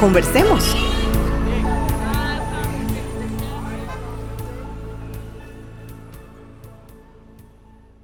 Conversemos.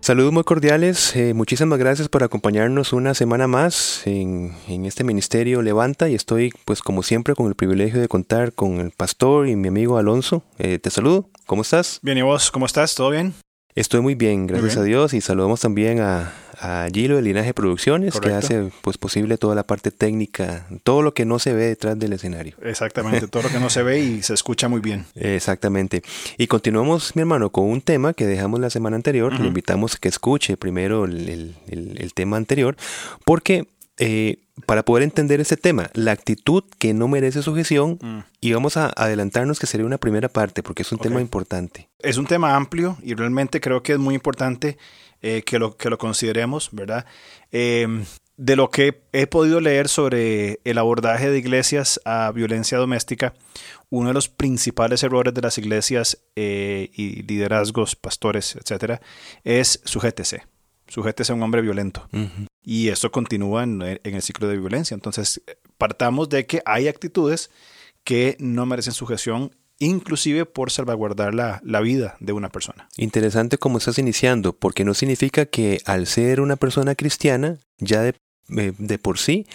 Saludos muy cordiales, eh, muchísimas gracias por acompañarnos una semana más en, este ministerio Levanta y estoy pues como siempre con el privilegio de contar con el pastor y mi amigo Alonso. Eh, te saludo, ¿cómo estás? Bien, ¿y vos? ¿Cómo estás? ¿Todo bien? Estoy muy bien, gracias a Dios, y saludamos también a, a Gilo de Linaje Producciones, que hace pues posible toda la parte técnica, todo lo que no se ve detrás del escenario. Exactamente, todo lo que no se ve y se escucha muy bien. Exactamente. Y continuamos, mi hermano, con un tema que dejamos la semana anterior. Le invitamos a que escuche primero el, el tema anterior, porque eh, para poder entender ese tema, la actitud que no merece sujeción, mm. y vamos a adelantarnos que sería una primera parte, porque es un tema importante. Es un tema amplio y realmente creo que es muy importante eh, que, lo, que lo consideremos, ¿verdad? Em, de lo que he podido leer sobre el abordaje de iglesias a violencia doméstica, uno de los principales errores de las iglesias eh, y liderazgos, pastores, etcétera, es sujétese. Sujétese a un hombre violento. Y eso continúa en, el ciclo de violencia. Entonces, partamos de que hay actitudes que no merecen sujeción inclusive por salvaguardar la, vida de una persona. Interesante cómo estás iniciando, porque no significa que al ser una persona cristiana, ya de, eh, por sí,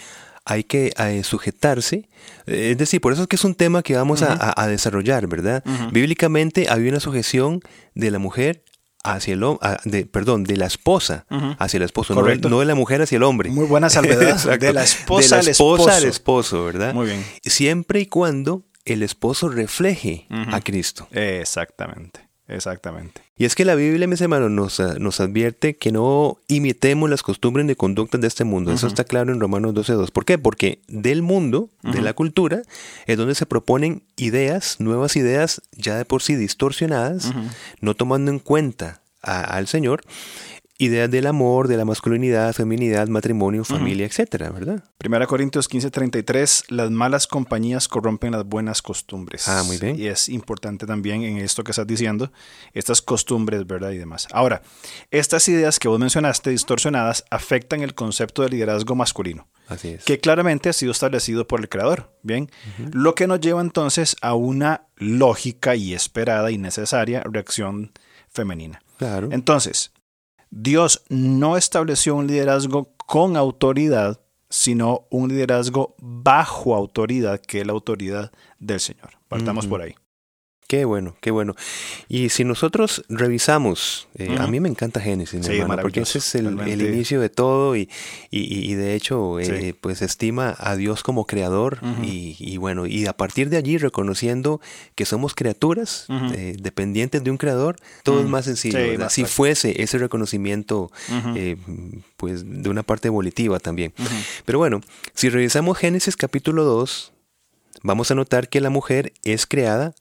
hay que eh, sujetarse. Es decir, por eso es que es un tema que vamos a, desarrollar, ¿verdad? Bíblicamente había una sujeción de la mujer hacia el de, perdón, de la esposa hacia el esposo, no, de la mujer hacia el hombre. Muy buena salvedad. de la esposa, de la esposa al, esposo. ¿verdad? Muy bien. Siempre y cuando el esposo refleje a Cristo. Exactamente. Exactamente. Y es que la Biblia, mis hermanos, nos, ah, nos advierte que no imitemos las costumbres ni conductas de este mundo. Eso está claro en Romanos 12.2. ¿Por qué? Porque del mundo, de la cultura, es donde se proponen ideas, nuevas ideas ya de por sí distorsionadas, no tomando en cuenta al Señor ideas del amor, de la masculinidad, feminidad, matrimonio, familia, etcétera, ¿verdad? Primera Corintios 15:33, las malas compañías corrompen las buenas costumbres. Ah, muy bien. Y es importante también en esto que estás diciendo, estas costumbres, ¿verdad? Y demás. Ahora, estas ideas que vos mencionaste, distorsionadas, afectan el concepto de liderazgo masculino. Así es. Que claramente ha sido establecido por el creador. Bien. Lo que nos lleva entonces a una lógica y esperada y necesaria reacción femenina. Claro. Entonces, Dios no estableció un liderazgo con autoridad, sino un liderazgo bajo autoridad, que es la autoridad del Señor. Partamos por ahí. Qué bueno, qué bueno. Y si nosotros revisamos, eh, a mí me encanta Génesis, porque ese es el, inicio de todo y, y, de hecho, eh, pues estima a Dios como creador y, bueno, y a partir de allí reconociendo que somos criaturas eh, dependientes de un creador, todo es más sencillo. si fuese ese reconocimiento, pues de una parte volitiva también. Pero bueno, si revisamos Génesis capítulo 2, vamos a notar que la mujer es creada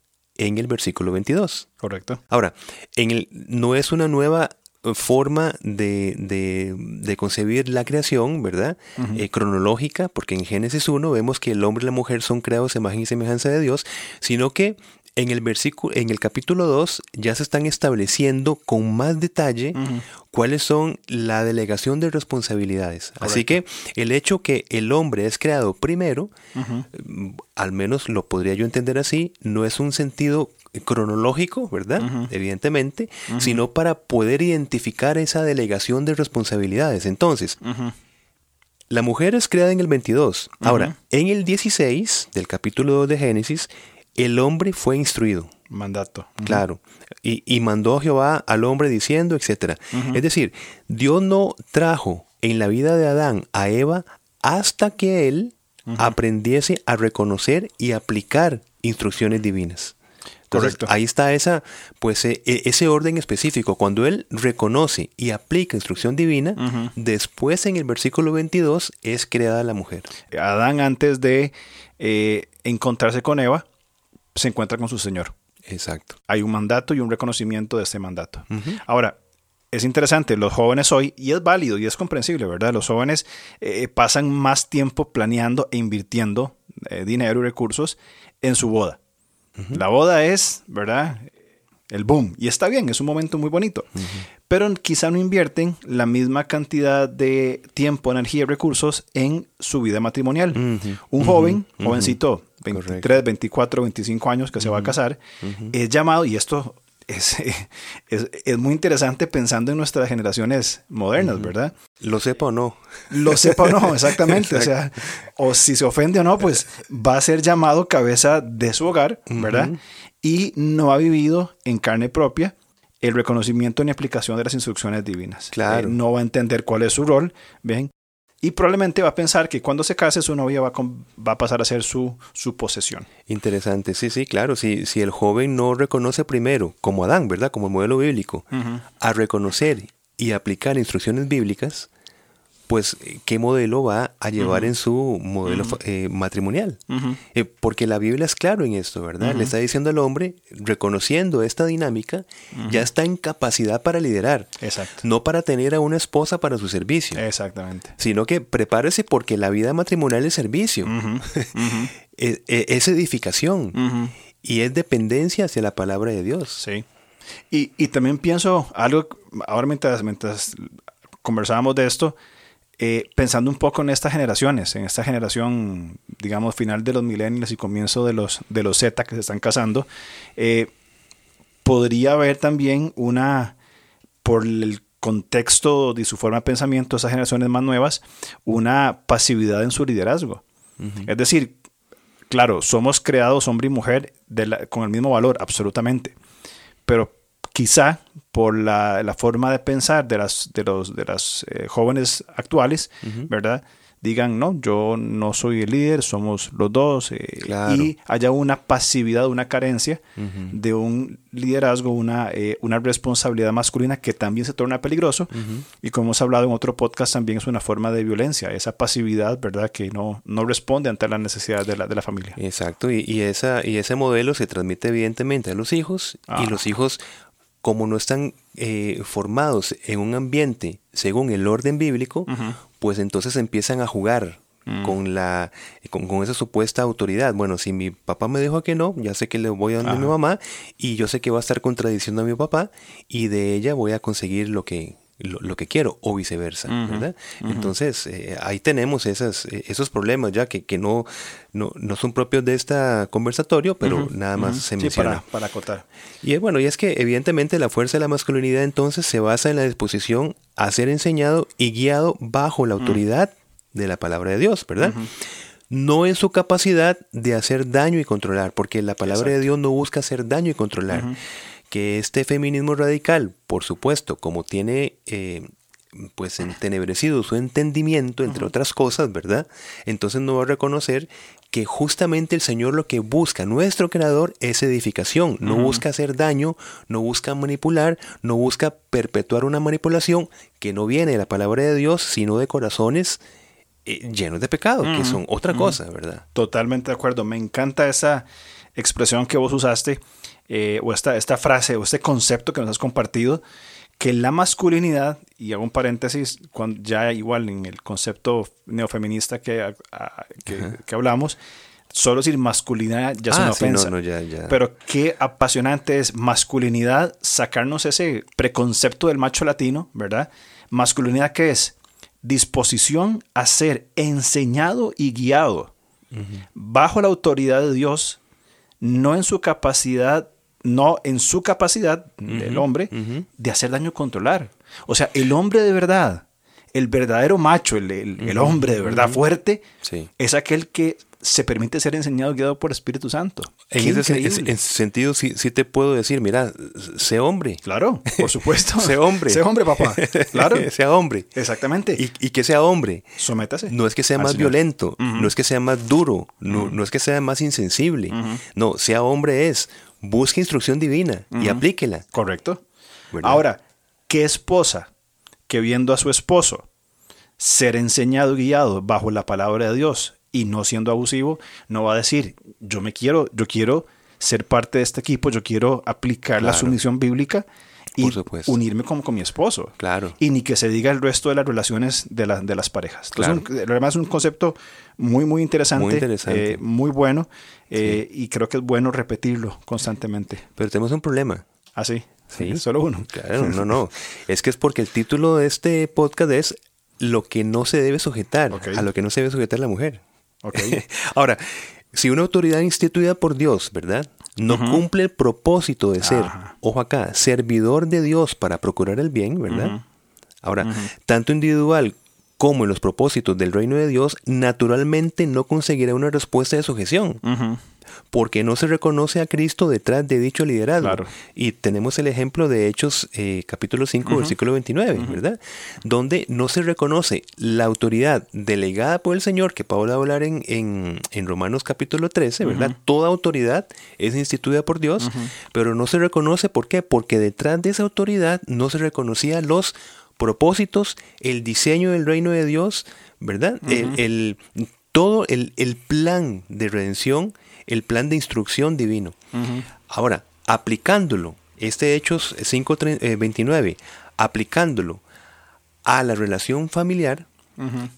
en el versículo 22. Correcto. Ahora, en el, no es una nueva eh, forma de, de, concebir la creación, ¿verdad? Eh, cronológica, porque en Génesis 1 vemos que el hombre y la mujer son creados a imagen y semejanza de Dios, sino que en el versículo, en el capítulo 2 ya se están estableciendo con más detalle cuáles son la delegación de responsabilidades. Así que el hecho que el hombre es creado primero, mm, al menos lo podría yo entender así, no es un sentido cronológico, ¿verdad? Evidentemente, sino para poder identificar esa delegación de responsabilidades. Entonces, la mujer es creada en el 22. Ahora, en el 16 del capítulo 2 de Génesis, el hombre fue instruido. Mandato. Claro. Y, mandó Jehová al hombre diciendo, etc. Es decir, Dios no trajo en la vida de Adán a Eva hasta que él aprendiese a reconocer y aplicar instrucciones divinas. Correcto. Ahí está esa, pues, e, e, ese orden específico. Cuando él reconoce y aplica instrucción divina, después en el versículo 22 es creada la mujer. Adán antes de eh, encontrarse con Eva, se encuentra con su Señor. Exacto. Hay un mandato y un reconocimiento de este mandato. Ahora, es interesante, los jóvenes hoy, y es válido y es comprensible, ¿verdad? Los jóvenes eh, pasan más tiempo planeando e invirtiendo eh, dinero y recursos en su boda. La boda es, ¿verdad? El boom. Y está bien, es un momento muy bonito. Pero quizá no invierten la misma cantidad de tiempo, energía y recursos en su vida matrimonial. Un joven, jovencito, 23, 24, 25 años que se va a casar, es llamado, y esto es, es, muy interesante pensando en nuestras generaciones modernas, ¿verdad? Lo sepa o no. Lo sepa o no, exactamente. O sea, o si se ofende o no, pues va a ser llamado cabeza de su hogar, ¿verdad? Y no ha vivido en carne propia el reconocimiento ni aplicación de las instrucciones divinas. Claro. Eh, no va a entender cuál es su rol, ¿ven? Y probablemente va a pensar que cuando se case su novia va, va a pasar a ser su, su posesión. Interesante, sí, sí, claro. Si, si el joven no reconoce primero, como Adán, ¿verdad? Como el modelo bíblico, a reconocer y aplicar instrucciones bíblicas, pues qué modelo va a llevar en su modelo eh, matrimonial. Eh, porque la Biblia es claro en esto, ¿verdad? Le está diciendo al hombre, reconociendo esta dinámica, ya está en capacidad para liderar. Exacto. No para tener a una esposa para su servicio. Exactamente. Sino que prepárese porque la vida matrimonial es servicio. es, es, edificación. Y es dependencia hacia la palabra de Dios. Sí. Y, y también pienso algo, ahora mientras, mientras conversábamos de esto, eh, pensando un poco en estas generaciones, en esta generación, digamos, final de los millennials y comienzo de los, de los Z que se están casando, eh, podría haber también una, por el contexto de su forma de pensamiento, esas generaciones más nuevas, una pasividad en su liderazgo. Es decir, claro, somos creados hombre y mujer con el mismo valor, absolutamente, pero quizá por la, forma de pensar de las, de los, de las eh, jóvenes actuales, ¿verdad? Digan, no, yo no soy el líder, somos los dos, eh, y haya una pasividad, una carencia de un liderazgo, una, eh, una responsabilidad masculina que también se torna peligroso, y como hemos hablado en otro podcast, también es una forma de violencia, esa pasividad, ¿verdad?, que no, no responde ante las necesidades de la, de la familia. Exacto, y, y, esa, y ese modelo se transmite evidentemente a los hijos, y los hijos como no están eh, formados en un ambiente según el orden bíblico, pues entonces empiezan a jugar mm. con la con, esa supuesta autoridad. Bueno, si mi papá me dijo que no, ya sé que le voy a dar a mi mamá y yo sé que va a estar contradiciendo a mi papá y de ella voy a conseguir lo que lo, que quiero o viceversa, ¿verdad? Entonces, eh, ahí tenemos esas, eh, esos problemas ya que, que no, no, no, son propios de este conversatorio, pero nada más se menciona. para, acotar. Y bueno, y es que evidentemente la fuerza de la masculinidad entonces se basa en la disposición a ser enseñado y guiado bajo la autoridad de la palabra de Dios, ¿verdad? no en su capacidad de hacer daño y controlar, porque la palabra de Dios no busca hacer daño y controlar que este feminismo radical, por supuesto, como tiene eh, pues entenebrecido su entendimiento, entre otras cosas, ¿verdad? Entonces no va a reconocer que justamente el Señor lo que busca, nuestro creador, es edificación. No busca hacer daño, no busca manipular, no busca perpetuar una manipulación que no viene de la palabra de Dios, sino de corazones eh, llenos de pecado, que son otra cosa, ¿verdad? Totalmente de acuerdo. Me encanta esa expresión que vos usaste eh, o esta, esta frase o este concepto que nos has compartido, que la masculinidad, y hago un paréntesis, cuando ya igual en el concepto neofeminista que, que, hablamos, solo decir masculinidad ya es ah, una ofensa. Pero qué apasionante es masculinidad, sacarnos ese preconcepto del macho latino, ¿verdad? Masculinidad que es disposición a ser enseñado y guiado bajo la autoridad de Dios, no en su capacidad no en su capacidad del hombre de hacer daño controlar. O sea, el hombre de verdad, el verdadero macho, el, hombre de verdad fuerte, es aquel que se permite ser enseñado, guiado por Espíritu Santo. En ese, sentido, sí, te puedo decir, mira, sé hombre. Claro, por supuesto. sé hombre. sé hombre, papá. Claro. sea hombre. Exactamente. Y, que sea hombre. Sométase. No es que sea más violento, no es que sea más duro, no, no es que sea más insensible. No, sea hombre es busque instrucción divina y aplíquela. Correcto. Ahora, ¿qué esposa que viendo a su esposo ser enseñado y guiado bajo la palabra de Dios y no siendo abusivo, no va a decir, yo me quiero, yo quiero ser parte de este equipo, yo quiero aplicar la sumisión bíblica y Por supuesto. unirme como con mi esposo. Claro. Y ni que se diga el resto de las relaciones de, la- de las parejas. Entonces, Claro. un- además es un concepto muy, muy interesante, Muy interesante. eh, muy bueno, eh, y creo que es bueno repetirlo constantemente. Pero tenemos un problema. Así, Sí. solo uno. Claro, no, no. Es que es porque el título de este podcast es Lo que no se debe sujetar, a lo que no se debe sujetar la mujer. Ahora, si una autoridad instituida por Dios, ¿verdad? No cumple el propósito de ser, Ajá. ojo acá, servidor de Dios para procurar el bien, ¿verdad? Ahora, tanto individual como en los propósitos del reino de Dios, naturalmente no conseguirá una respuesta de sujeción. Porque no se reconoce a Cristo detrás de dicho liderazgo. Claro. Y tenemos el ejemplo de Hechos eh, capítulo 5, versículo 29, ¿verdad? Donde no se reconoce la autoridad delegada por el Señor, que Pablo va a hablar en, en, en Romanos capítulo 13, ¿verdad? Toda autoridad es instituida por Dios, pero no se reconoce, ¿por qué? Porque detrás de esa autoridad no se reconocían los propósitos, el diseño del reino de Dios, ¿verdad? el, el- todo el, el plan de redención, el plan de instrucción divino. Ahora, aplicándolo, este Hechos 5.29, aplicándolo a la relación familiar,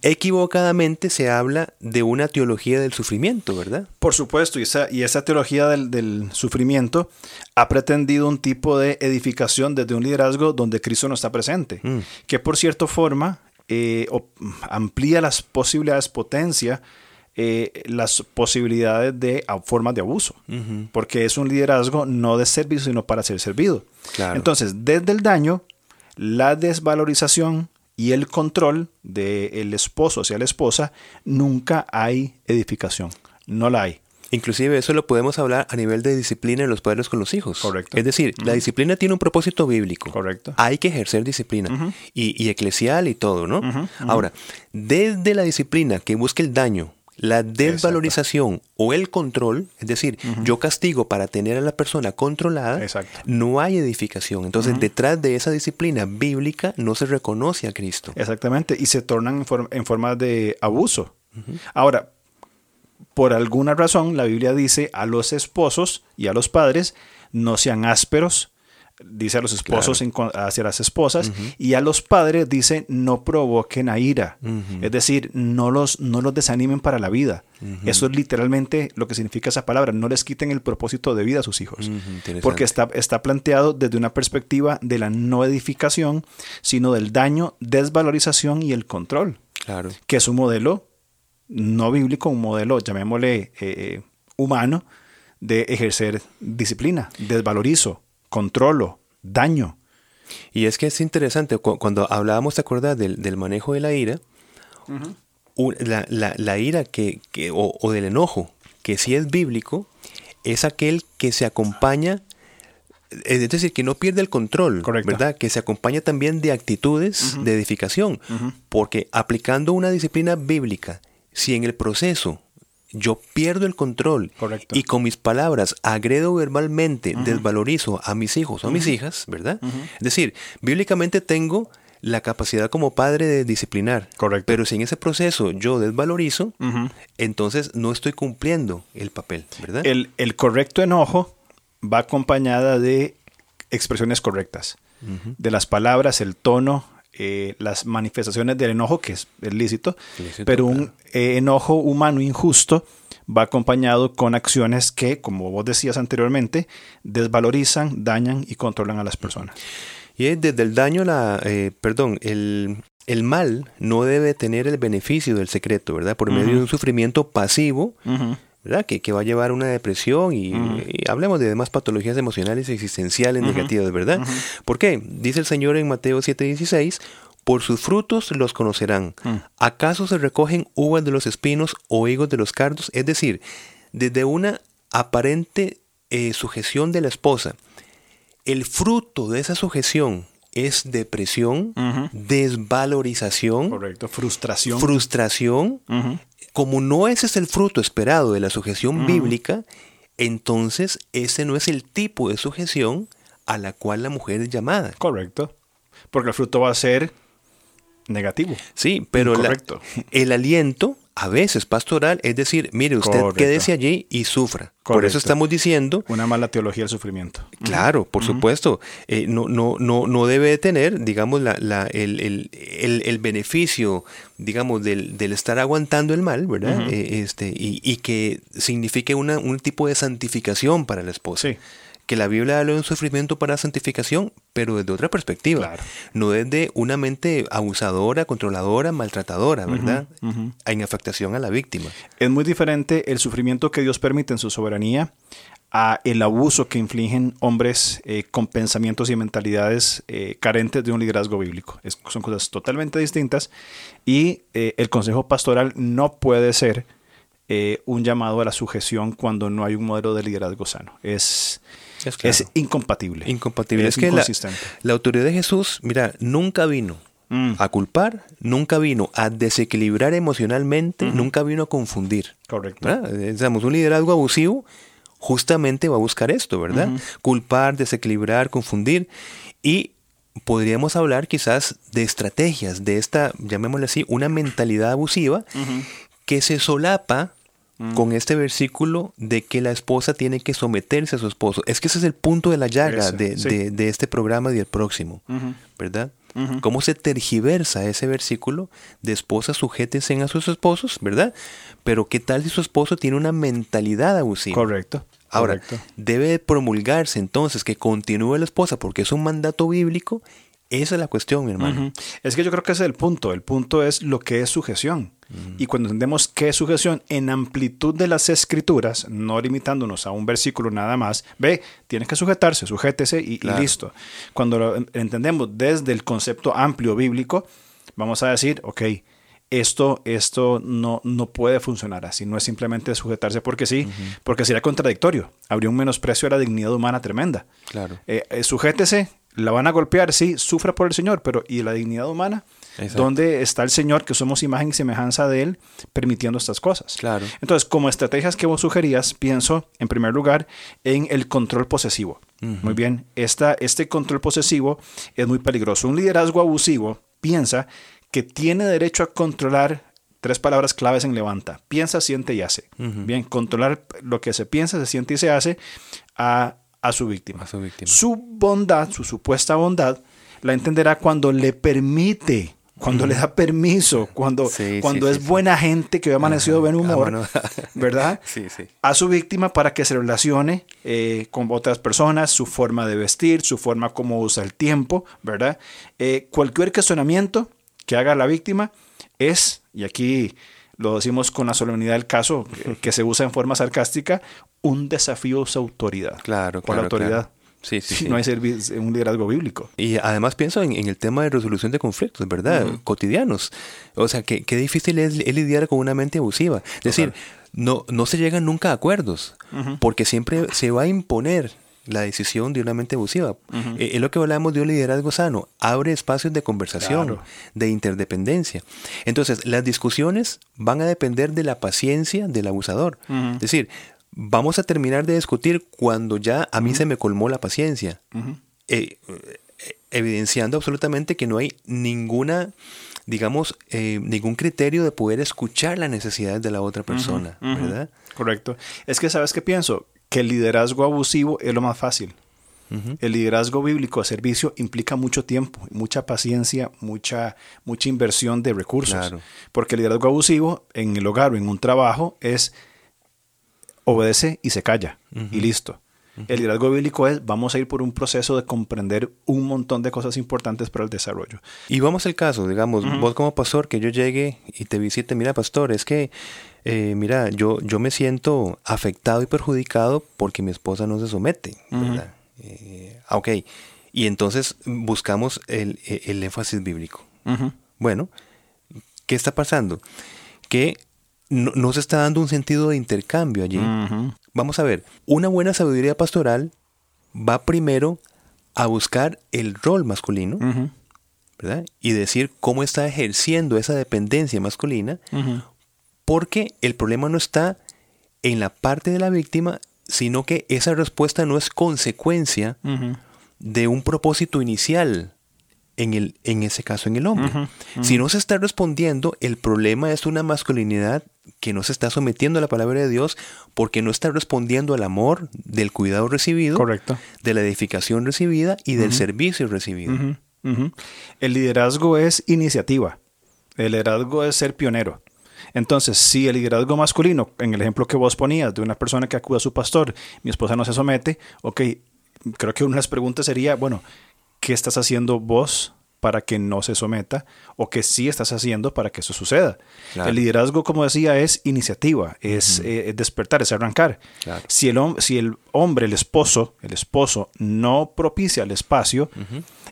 equivocadamente se habla de una teología del sufrimiento, ¿verdad? Por supuesto, y esa, y esa teología del, del sufrimiento ha pretendido un tipo de edificación desde un liderazgo donde Cristo no está presente, Mm. que por cierta forma eh, amplía las posibilidades, potencia eh, las posibilidades de formas de abuso, porque es un liderazgo no de servicio, sino para ser servido. Claro. Entonces, desde el daño, la desvalorización y el control del esposo hacia la esposa, nunca hay edificación. No la hay. Inclusive eso lo podemos hablar a nivel de disciplina de los padres con los hijos. Correcto. Es decir, la disciplina tiene un propósito bíblico. Correcto. Hay que ejercer disciplina y, y eclesial y todo, ¿no? Ahora, desde la disciplina que busca el daño, la desvalorización o el control, es decir, yo castigo para tener a la persona controlada, Exacto. no hay edificación. Entonces, detrás de esa disciplina bíblica no se reconoce a Cristo. Exactamente. Y se tornan en, for- en forma de abuso. Ahora, por alguna razón, la Biblia dice a los esposos y a los padres, no sean ásperos. Dice a los esposos hacia las esposas. Y a los padres dice, no provoquen a ira. Es decir, no los, no los desanimen para la vida. Eso es literalmente lo que significa esa palabra. No les quiten el propósito de vida a sus hijos. Porque está, está planteado desde una perspectiva de la no edificación, sino del daño, desvalorización y el control, Claro. que es un modelo no bíblico, un modelo, llamémosle eh, humano, de ejercer disciplina, desvalorizo, controlo, daño. Y es que es interesante, cu- cuando hablábamos, ¿te acuerdas del, del manejo de la ira? la- la ira que, que- o, o del enojo, que sí es bíblico, es aquel que se acompaña, es decir, que no pierde el control, Correcto. ¿verdad? Que se acompaña también de actitudes de edificación, porque aplicando una disciplina bíblica, si en el proceso yo pierdo el control Correcto. y con mis palabras agredo verbalmente, desvalorizo a mis hijos o a mis hijas, ¿verdad? Es decir, bíblicamente tengo la capacidad como padre de disciplinar. Correcto. Pero si en ese proceso yo desvalorizo, entonces no estoy cumpliendo el papel, ¿verdad? El, el correcto enojo va acompañada de expresiones correctas, de las palabras, el tono, eh, las manifestaciones del enojo, que es es lícito, Lícito, pero un eh, enojo humano injusto va acompañado con acciones que, como vos decías anteriormente, desvalorizan, dañan y controlan a las personas. Y es desde el daño, la, eh, perdón, el, el mal no debe tener el beneficio del secreto, ¿verdad? Por medio de un sufrimiento pasivo, ¿verdad? Que, que va a llevar a una depresión y, y hablemos de demás patologías emocionales y existenciales negativas, ¿verdad? ¿Por qué? Dice el Señor en Mateo 7:16, por sus frutos los conocerán. ¿Acaso se recogen uvas de los espinos o higos de los cardos? Es decir, desde una aparente eh, sujeción de la esposa, el fruto de esa sujeción es depresión, desvalorización, Correcto. Frustración. frustración. Como no ese es el fruto esperado de la sujeción bíblica, entonces ese no es el tipo de sujeción a la cual la mujer es llamada. Correcto. Porque el fruto va a ser negativo. Sí, pero la- el aliento a veces pastoral, es decir, mire, usted quédese allí y sufra. Por eso estamos diciendo... Una mala teología del sufrimiento. Claro, por supuesto. Eh, no, no, no, no debe tener, digamos, la, la, el, el, el, beneficio, digamos, del, del, estar aguantando el mal, ¿verdad? Eh, este, y, y, que signifique una, un tipo de santificación para la esposa. Sí que la Biblia habla de un sufrimiento para santificación, pero desde otra perspectiva, no desde una mente abusadora, controladora, maltratadora, ¿verdad? En afectación a la víctima. Es muy diferente el sufrimiento que Dios permite en su soberanía a el abuso que infligen hombres eh, con pensamientos y mentalidades eh, carentes de un liderazgo bíblico. son cosas totalmente distintas y eh, el consejo pastoral no puede ser un llamado a la sujeción cuando no hay un modelo de liderazgo sano. Es, es, incompatible. Incompatible. Es, que la, autoridad de Jesús, mira, nunca vino mm. a culpar, nunca vino a desequilibrar emocionalmente, nunca vino a confundir. Correcto. Digamos, un liderazgo abusivo justamente va a buscar esto, ¿verdad? Culpar, desequilibrar, confundir y podríamos hablar quizás de estrategias de esta, llamémosle así, una mentalidad abusiva que se solapa Mm. con este versículo de que la esposa tiene que someterse a su esposo. Es que ese es el punto de la llaga de, este programa y del próximo, ¿verdad? ¿Cómo se tergiversa ese versículo de esposas sujétense a sus esposos, ¿verdad? Pero ¿qué tal si su esposo tiene una mentalidad abusiva? Correcto. Ahora, debe promulgarse entonces que continúe la esposa porque es un mandato bíblico. Esa es la cuestión, mi hermano. Es que yo creo que ese es el punto. El punto es lo que es sujeción. Y cuando entendemos qué es sujeción en amplitud de las escrituras, no limitándonos a un versículo nada más, ve, tienes que sujetarse, sujétese y, listo. Cuando lo entendemos desde el concepto amplio bíblico, vamos a decir, ok, esto, esto no, no puede funcionar así, no es simplemente sujetarse porque sí, porque sería contradictorio, habría un menosprecio a la dignidad humana tremenda. Claro. Eh, eh, sujétese, la van a golpear, sí, sufra por el Señor, pero ¿y la dignidad humana? ¿Dónde está el Señor, que somos imagen y semejanza de Él, permitiendo estas cosas? Claro. Entonces, como estrategias que vos sugerías, pienso, en primer lugar, en el control posesivo. Muy bien, esta, este control posesivo es muy peligroso. Un liderazgo abusivo piensa que tiene derecho a controlar tres palabras claves en levanta. Piensa, siente y hace. Bien, controlar lo que se piensa, se siente y se hace a, su víctima. A su víctima. Su bondad, su supuesta bondad, la entenderá cuando le permite cuando le da permiso, cuando, cuando es buena gente que ha amanecido de buen humor, ¿verdad? Sí, sí. A su víctima para que se relacione eh, con otras personas, su forma de vestir, su forma como usa el tiempo, ¿verdad? Eh, cualquier cuestionamiento que haga la víctima es, y aquí lo decimos con la solemnidad del caso, que, se usa en forma sarcástica, un desafío a su autoridad. Claro, claro. la autoridad. Sí, sí, No hay un liderazgo bíblico. Y además pienso en, el tema de resolución de conflictos, ¿verdad? Cotidianos. O sea, qué, difícil es, lidiar con una mente abusiva. Es decir, no, no se llegan nunca a acuerdos, porque siempre se va a imponer la decisión de una mente abusiva. Eh, es lo que hablamos de un liderazgo sano. Abre espacios de conversación, de interdependencia. Entonces, las discusiones van a depender de la paciencia del abusador. Es decir, vamos a terminar de discutir cuando ya a mí se me colmó la paciencia, eh, eh, evidenciando absolutamente que no hay ninguna, digamos, eh, ningún criterio de poder escuchar las necesidades de la otra persona, ¿verdad? Correcto. Es que, ¿sabes qué pienso? Que el liderazgo abusivo es lo más fácil. El liderazgo bíblico de servicio implica mucho tiempo, mucha paciencia, mucha, mucha inversión de recursos. Porque el liderazgo abusivo en el hogar o en un trabajo es obedece y se calla y listo. El liderazgo bíblico es, vamos a ir por un proceso de comprender un montón de cosas importantes para el desarrollo. Y vamos al caso, digamos, vos como pastor, que yo llegue y te visite, mira pastor, es que, eh, mira, yo, yo me siento afectado y perjudicado porque mi esposa no se somete, ¿verdad? Eh, ok, y entonces buscamos el, el énfasis bíblico. Bueno, ¿qué está pasando? Que no, se está dando un sentido de intercambio allí. Vamos a ver, una buena sabiduría pastoral va primero a buscar el rol masculino, ¿verdad? Y decir cómo está ejerciendo esa dependencia masculina, porque el problema no está en la parte de la víctima, sino que esa respuesta no es consecuencia de un propósito inicial en, el, en ese caso en el hombre. Si no se está respondiendo, el problema es una masculinidad que no se está sometiendo a la palabra de Dios porque no está respondiendo al amor del cuidado recibido, Correcto. de la edificación recibida y del servicio recibido. El liderazgo es iniciativa. El liderazgo es ser pionero. Entonces, si el liderazgo masculino, en el ejemplo que vos ponías de una persona que acude a su pastor, mi esposa no se somete, ok, creo que una de las preguntas sería, bueno, ¿qué estás haciendo vos para que no se someta o qué sí estás haciendo para que eso suceda. El liderazgo, como decía, es iniciativa, es, eh, despertar, es arrancar. Si, el, si el hombre, el esposo, el esposo no propicia el espacio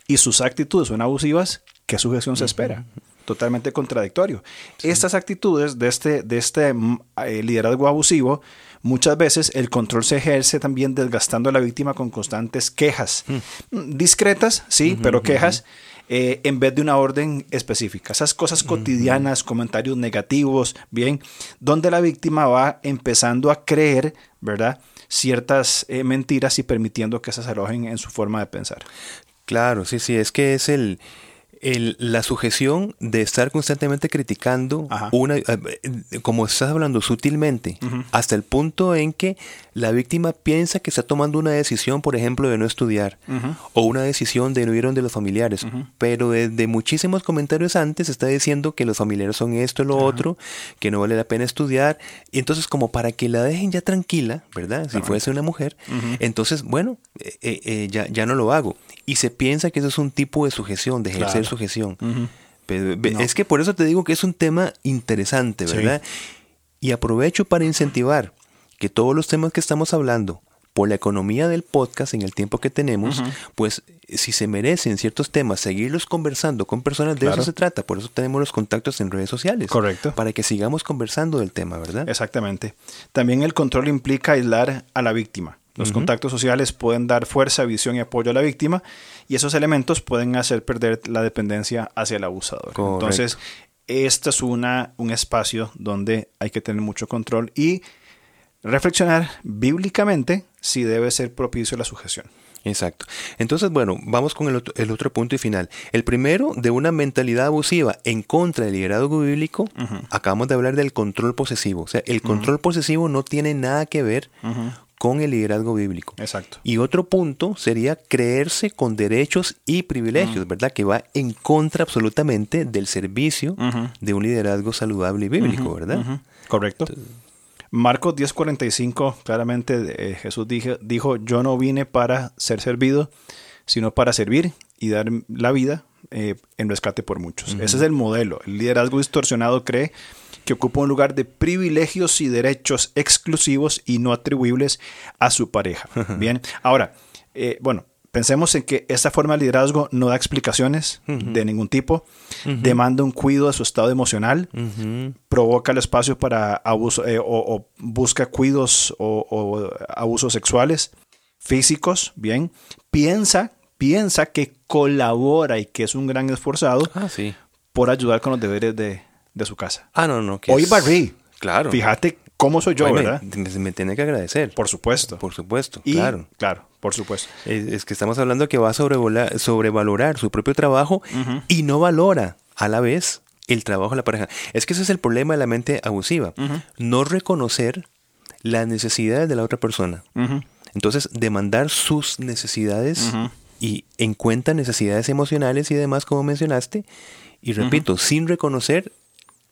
y sus actitudes son abusivas, ¿qué sujeción se espera? Totalmente contradictorio. Estas actitudes de este, de este mm, eh, liderazgo abusivo muchas veces el control se ejerce también desgastando a la víctima con constantes quejas. Mm, discretas, sí, pero quejas. Eh, en vez de una orden específica. Esas cosas cotidianas, comentarios negativos, bien, donde la víctima va empezando a creer, ¿verdad? Ciertas eh, mentiras y permitiendo que se alojen en su forma de pensar. Claro, sí, sí, es que es el, la sujeción de estar constantemente criticando una, eh, como estás hablando sutilmente, hasta el punto en que la víctima piensa que está tomando una decisión, por ejemplo, de no estudiar o una decisión de no ir donde los familiares, pero desde muchísimos comentarios antes está diciendo que los familiares son esto, lo otro, que no vale la pena estudiar, y entonces como para que la dejen ya tranquila, ¿verdad? Si fuese una mujer, entonces, bueno, eh, eh, ya, ya no lo hago. Y se piensa que eso es un tipo de sujeción, de ejercer sujeción. Es que por eso te digo que es un tema interesante, ¿verdad? Y aprovecho para incentivar que todos los temas que estamos hablando, por la economía del podcast en el tiempo que tenemos, pues si se merecen ciertos temas, seguirlos conversando con personas, de eso se trata. Por eso tenemos los contactos en redes sociales. Correcto. Para que sigamos conversando del tema, ¿verdad? Exactamente. También el control implica aislar a la víctima. Los contactos sociales pueden dar fuerza, visión y apoyo a la víctima y esos elementos pueden hacer perder la dependencia hacia el abusador. Entonces, este es una, un espacio donde hay que tener mucho control y reflexionar bíblicamente si debe ser propicio la sujeción. Exacto. Entonces, bueno, vamos con el otro, punto y final. El primero, de una mentalidad abusiva en contra del liderazgo bíblico, acabamos de hablar del control posesivo. O sea, el control posesivo no tiene nada que ver con el liderazgo bíblico. Exacto. Y otro punto sería creerse con derechos y privilegios, ¿verdad? Que va en contra absolutamente del servicio de un liderazgo saludable y bíblico, ¿verdad? Correcto. Marcos 10:45, claramente eh, Jesús dijo, dijo, yo no vine para ser servido, sino para servir y dar la vida eh, en rescate por muchos. Ese es el modelo. El liderazgo distorsionado cree que ocupa un lugar de privilegios y derechos exclusivos y no atribuibles a su pareja. Bien, ahora, eh, bueno, pensemos en que esta forma de liderazgo no da explicaciones de ningún tipo, demanda un cuidado de su estado emocional, provoca el espacio para abuso eh, o, busca cuidos o, abusos sexuales, físicos, bien, piensa, piensa que colabora y que es un gran esforzado ah, por ayudar con los deberes de, de su casa. Ah, no, no. Hoy barrí. Claro. Fíjate cómo soy yo, ¿verdad? Me, tiene que agradecer. Por supuesto. Por supuesto, claro. Claro, por supuesto. Es, que estamos hablando que va a sobrevalorar su propio trabajo y no valora a la vez el trabajo de la pareja. Es que ese es el problema de la mente abusiva. No reconocer las necesidades de la otra persona. Entonces, demandar sus necesidades y en cuenta necesidades emocionales y demás, como mencionaste. Y repito, sin reconocer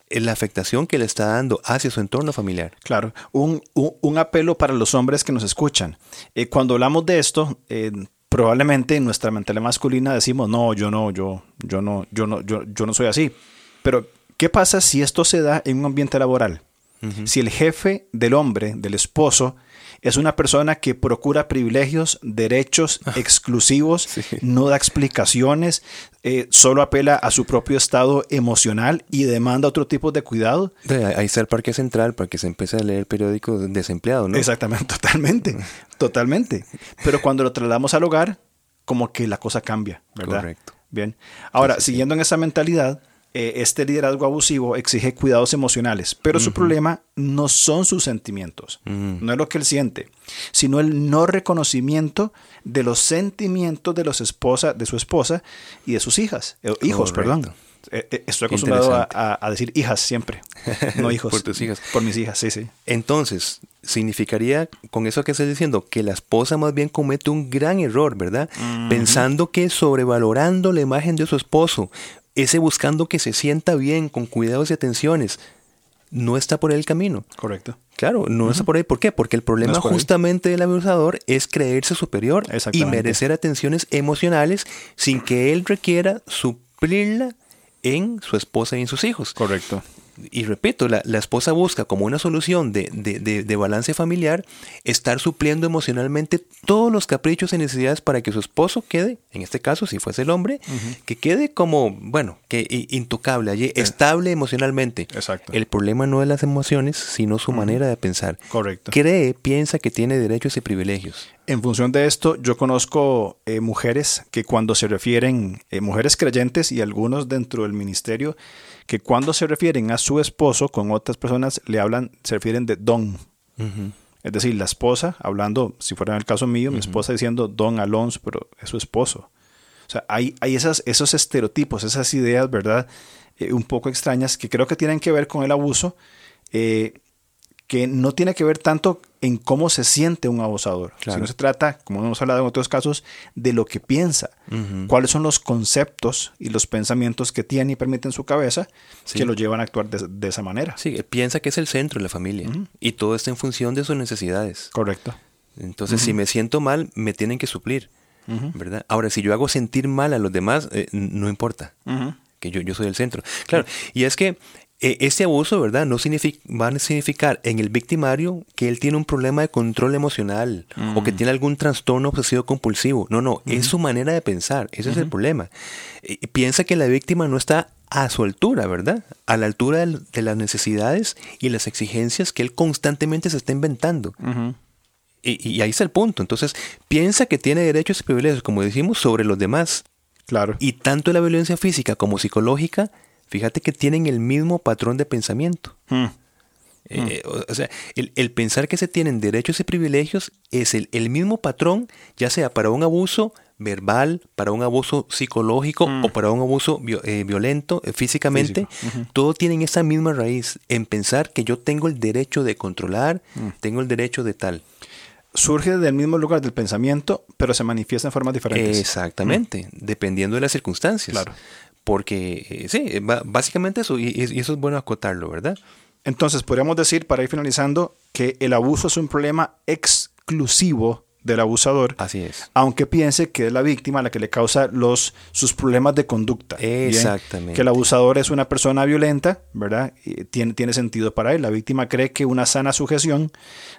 la afectación que le está dando hacia su entorno familiar. Claro, un, un, apelo para los hombres que nos escuchan. Eh, cuando hablamos de esto, eh, probablemente en nuestra mentalidad masculina decimos, no, yo no, yo, yo no, yo no, yo, yo no soy así. Pero, ¿qué pasa si esto se da en un ambiente laboral? Si el jefe del hombre, del esposo, es una persona que procura privilegios, derechos exclusivos, no da explicaciones, eh, solo apela a su propio estado emocional y demanda otro tipo de cuidado. Ahí está el Parque Central para que se empiece a leer el periódico desempleado, ¿no? Exactamente, totalmente, totalmente. Pero cuando lo trasladamos al hogar, como que la cosa cambia, ¿verdad? Correcto. Bien. Ahora, siguiendo en esa mentalidad, eh, este liderazgo abusivo exige cuidados emocionales, pero su problema no son sus sentimientos, Mm. no es lo que él siente, sino el no reconocimiento de los sentimientos de, los esposa, de su esposa y de sus hijas, eh, hijos, Correcto. perdón. Eh, estoy acostumbrado a, Interesante. a- a decir hijas siempre, no hijos. Por tus hijas. Por mis hijas, sí, sí. Entonces, significaría con eso que estás diciendo que la esposa más bien comete un gran error, ¿verdad? Pensando que sobrevalorando la imagen de su esposo, ese buscando que se sienta bien, con cuidados y atenciones, no está por ahí el camino. Correcto. Claro, no está por ahí. ¿Por qué? Porque el problema No ahí. justamente del abusador es creerse superior y merecer atenciones emocionales sin que él requiera suplirla en su esposa y en sus hijos. Correcto. Y repito, la, la esposa busca como una solución de, de- de- de balance familiar estar supliendo emocionalmente todos los caprichos y necesidades para que su esposo quede, en este caso, si fuese el hombre, que quede como, bueno, que intocable, allí, estable emocionalmente. Exacto. El problema no es las emociones, sino su manera de pensar. Correcto. Cree, piensa que tiene derechos y privilegios. En función de esto, yo conozco eh, mujeres que cuando se refieren, eh, mujeres creyentes y algunos dentro del ministerio, que cuando se refieren a su esposo con otras personas le hablan, se refieren de don. Es decir, la esposa, hablando, si fuera en el caso mío, mi esposa diciendo don Alonso, pero es su esposo. O sea, hay, hay esas, esos estereotipos, esas ideas, ¿verdad? Eh, un poco extrañas que creo que tienen que ver con el abuso, eh, que no tiene que ver tanto en cómo se siente un abusador, Claro. sino se trata, como hemos hablado en otros casos, de lo que piensa, cuáles son los conceptos y los pensamientos que tiene y permite en su cabeza Sí. que lo llevan a actuar de, de esa manera. Sí, piensa que es el centro de la familia y todo está en función de sus necesidades. Correcto. Entonces, si me siento mal, me tienen que suplir, ¿verdad? Ahora, si yo hago sentir mal a los demás, eh, no importa, que yo, yo soy el centro. Claro, y es que eh, este abuso, ¿verdad? No significa, va a significar en el victimario que él tiene un problema de control emocional o que tiene algún trastorno obsesivo compulsivo. No, no, es su manera de pensar, ese es el problema. Eh, piensa que la víctima no está a su altura, ¿verdad? A la altura de las necesidades y las exigencias que él constantemente se está inventando. Y, y ahí está el punto. Entonces, piensa que tiene derechos y privilegios, como decimos, sobre los demás. Claro. Y tanto la violencia física como psicológica, fíjate que tienen el mismo patrón de pensamiento. Mm. Eh, o, o sea, el, el pensar que se tienen derechos y privilegios es el, el mismo patrón, ya sea para un abuso verbal, para un abuso psicológico o para un abuso eh, violento eh, físicamente, todos tienen esa misma raíz en pensar que yo tengo el derecho de controlar, tengo el derecho de tal. Surge del mismo lugar del pensamiento, pero se manifiesta en formas diferentes. Exactamente, dependiendo de las circunstancias. Claro. Porque, eh, sí, eh, básicamente eso, y, y eso es bueno acotarlo, ¿verdad? Entonces, podríamos decir, para ir finalizando, que el abuso es un problema exclusivo del abusador, Así es. aunque piense que es la víctima la que le causa los, sus problemas de conducta. Bien, Exactamente. Que el abusador es una persona violenta, ¿verdad? Y tiene, tiene sentido para él. La víctima cree que una sana sujeción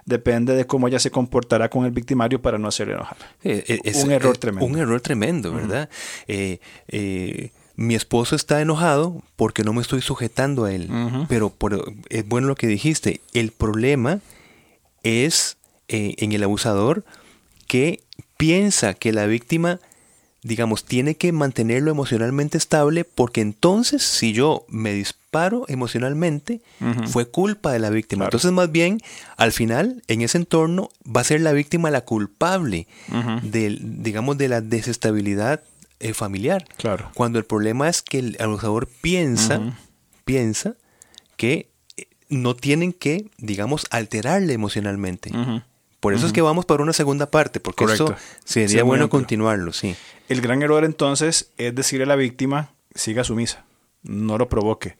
depende de cómo ella se comportará con el victimario para no hacerle enojar. Eh, es- Un error eh, tremendo. Un error tremendo, ¿verdad? Eh, eh, mi esposo está enojado porque no me estoy sujetando a él. Pero por- es bueno lo que dijiste. El problema es eh, en el abusador que piensa que la víctima, digamos, tiene que mantenerlo emocionalmente estable porque entonces si yo me disparo emocionalmente, fue culpa de la víctima. Claro. Entonces más bien, al final, en ese entorno, va a ser la víctima la culpable del, digamos, de la desestabilidad eh, familiar. Claro. Cuando el problema es que el abusador piensa, piensa que eh, no tienen que, digamos, alterarle emocionalmente. Por eso es que vamos para una segunda parte, porque Correcto. eso sería Sí, bueno amplio. continuarlo, sí. El gran error entonces es decirle a la víctima, siga sumisa, no lo provoque.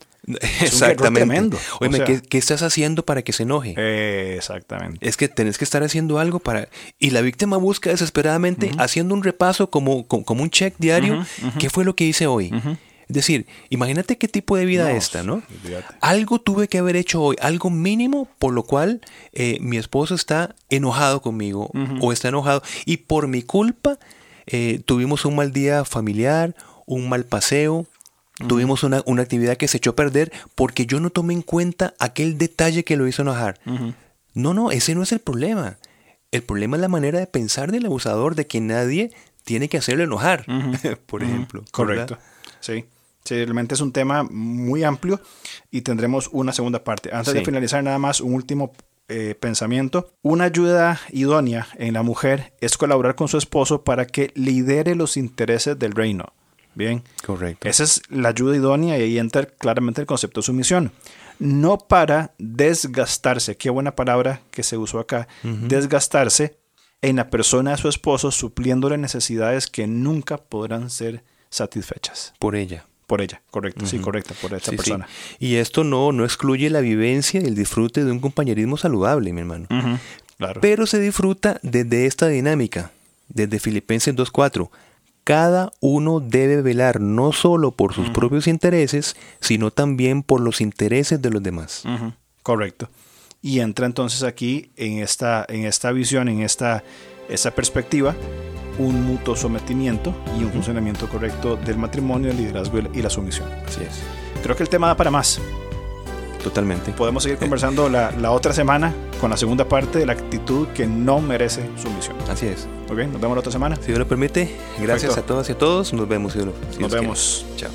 Exactamente. O Oye, sea- ¿qué, qué estás haciendo para que se enoje? Eh, exactamente. Es que tenés que estar haciendo algo para... Y la víctima busca desesperadamente haciendo un repaso como, como, como un check diario. ¿Qué fue lo que hice hoy? Es decir, imagínate qué tipo de vida No, esta, ¿no? Algo tuve que haber hecho hoy, algo mínimo por lo cual eh, mi esposo está enojado conmigo o está enojado. Y por mi culpa eh, tuvimos un mal día familiar, un mal paseo, tuvimos una, una actividad que se echó a perder porque yo no tomé en cuenta aquel detalle que lo hizo enojar. No, no, ese no es el problema. El problema es la manera de pensar del abusador de que nadie tiene que hacerlo enojar, por ejemplo. Correcto. ¿verdad? Sí. Sí, realmente es un tema muy amplio y tendremos una segunda parte. Antes de finalizar, nada más un último eh, pensamiento. Una ayuda idónea en la mujer es colaborar con su esposo para que lidere los intereses del reino. Bien. Correcto. Esa es la ayuda idónea y ahí entra claramente el concepto de sumisión. No para desgastarse, qué buena palabra que se usó acá, desgastarse en la persona de su esposo supliéndole necesidades que nunca podrán ser satisfechas Por ella. por ella, correcto, sí, correcto, por Sí, sí. persona. Y esto no, no excluye la vivencia y el disfrute de un compañerismo saludable, mi hermano. Claro. Pero se disfruta desde esta dinámica, desde Filipenses 2.4. Cada uno debe velar no solo por sus propios intereses, sino también por los intereses de los demás. Correcto. Y entra entonces aquí en esta, en esta visión, en esta, esta perspectiva, un mutuo sometimiento y un funcionamiento correcto del matrimonio, el liderazgo y la sumisión. Así es. Creo que el tema da para más. Totalmente. Podemos seguir conversando la, la otra semana con la segunda parte de la actitud que no merece sumisión. Así es. ¿Ok? Nos vemos la otra semana. Si Dios lo permite, gracias Perfecto. a todas y a todos. Nos vemos. Si Dios lo- si Nos Dios quiere. vemos. Chao.